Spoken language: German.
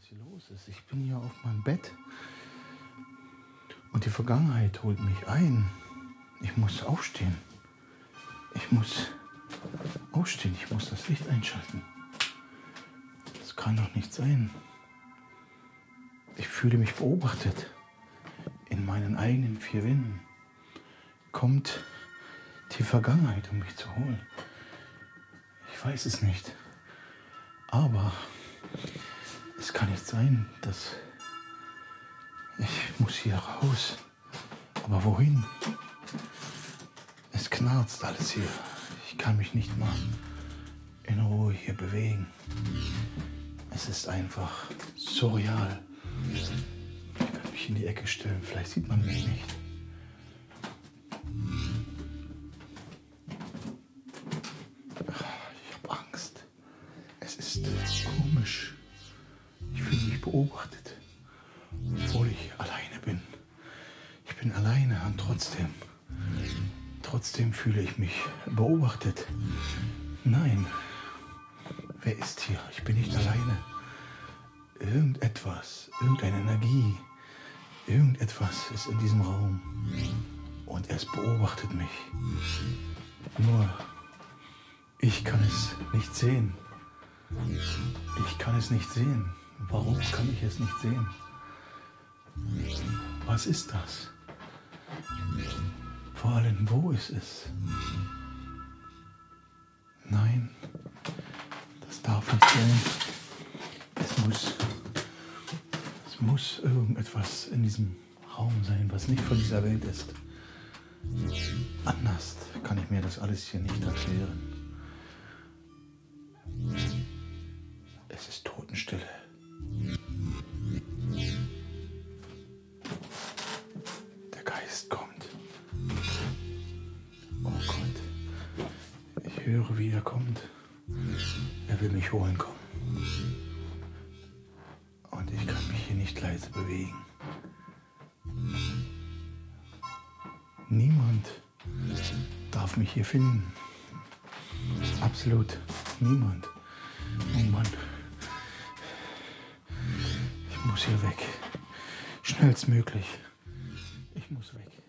was hier los ist. Ich bin hier auf meinem Bett und die Vergangenheit holt mich ein. Ich muss aufstehen. Ich muss aufstehen. Ich muss das Licht einschalten. Das kann doch nicht sein. Ich fühle mich beobachtet in meinen eigenen vier Wänden. Kommt die Vergangenheit, um mich zu holen. Ich weiß es nicht. Aber es kann nicht sein, dass ich muss hier raus. Aber wohin? Es knarzt alles hier. Ich kann mich nicht mal in Ruhe hier bewegen. Es ist einfach surreal. Ich kann mich in die Ecke stellen. Vielleicht sieht man mich nicht. Ich habe Angst. Es ist komisch. Mich beobachtet, obwohl ich alleine bin. Ich bin alleine und trotzdem, trotzdem fühle ich mich beobachtet. Nein, wer ist hier? Ich bin nicht alleine. Irgendetwas, irgendeine Energie, irgendetwas ist in diesem Raum und es beobachtet mich. Nur ich kann es nicht sehen. Ich kann es nicht sehen. Warum kann ich es nicht sehen? Was ist das? Vor allem, wo ist es? Nein, das darf nicht sein. Es muss, es muss irgendetwas in diesem Raum sein, was nicht von dieser Welt ist. Anders kann ich mir das alles hier nicht erklären. Ich höre, wie er kommt. Er will mich holen kommen. Und ich kann mich hier nicht leise bewegen. Niemand darf mich hier finden. Absolut niemand. Oh Mann. Ich muss hier weg. Schnellstmöglich. Ich muss weg.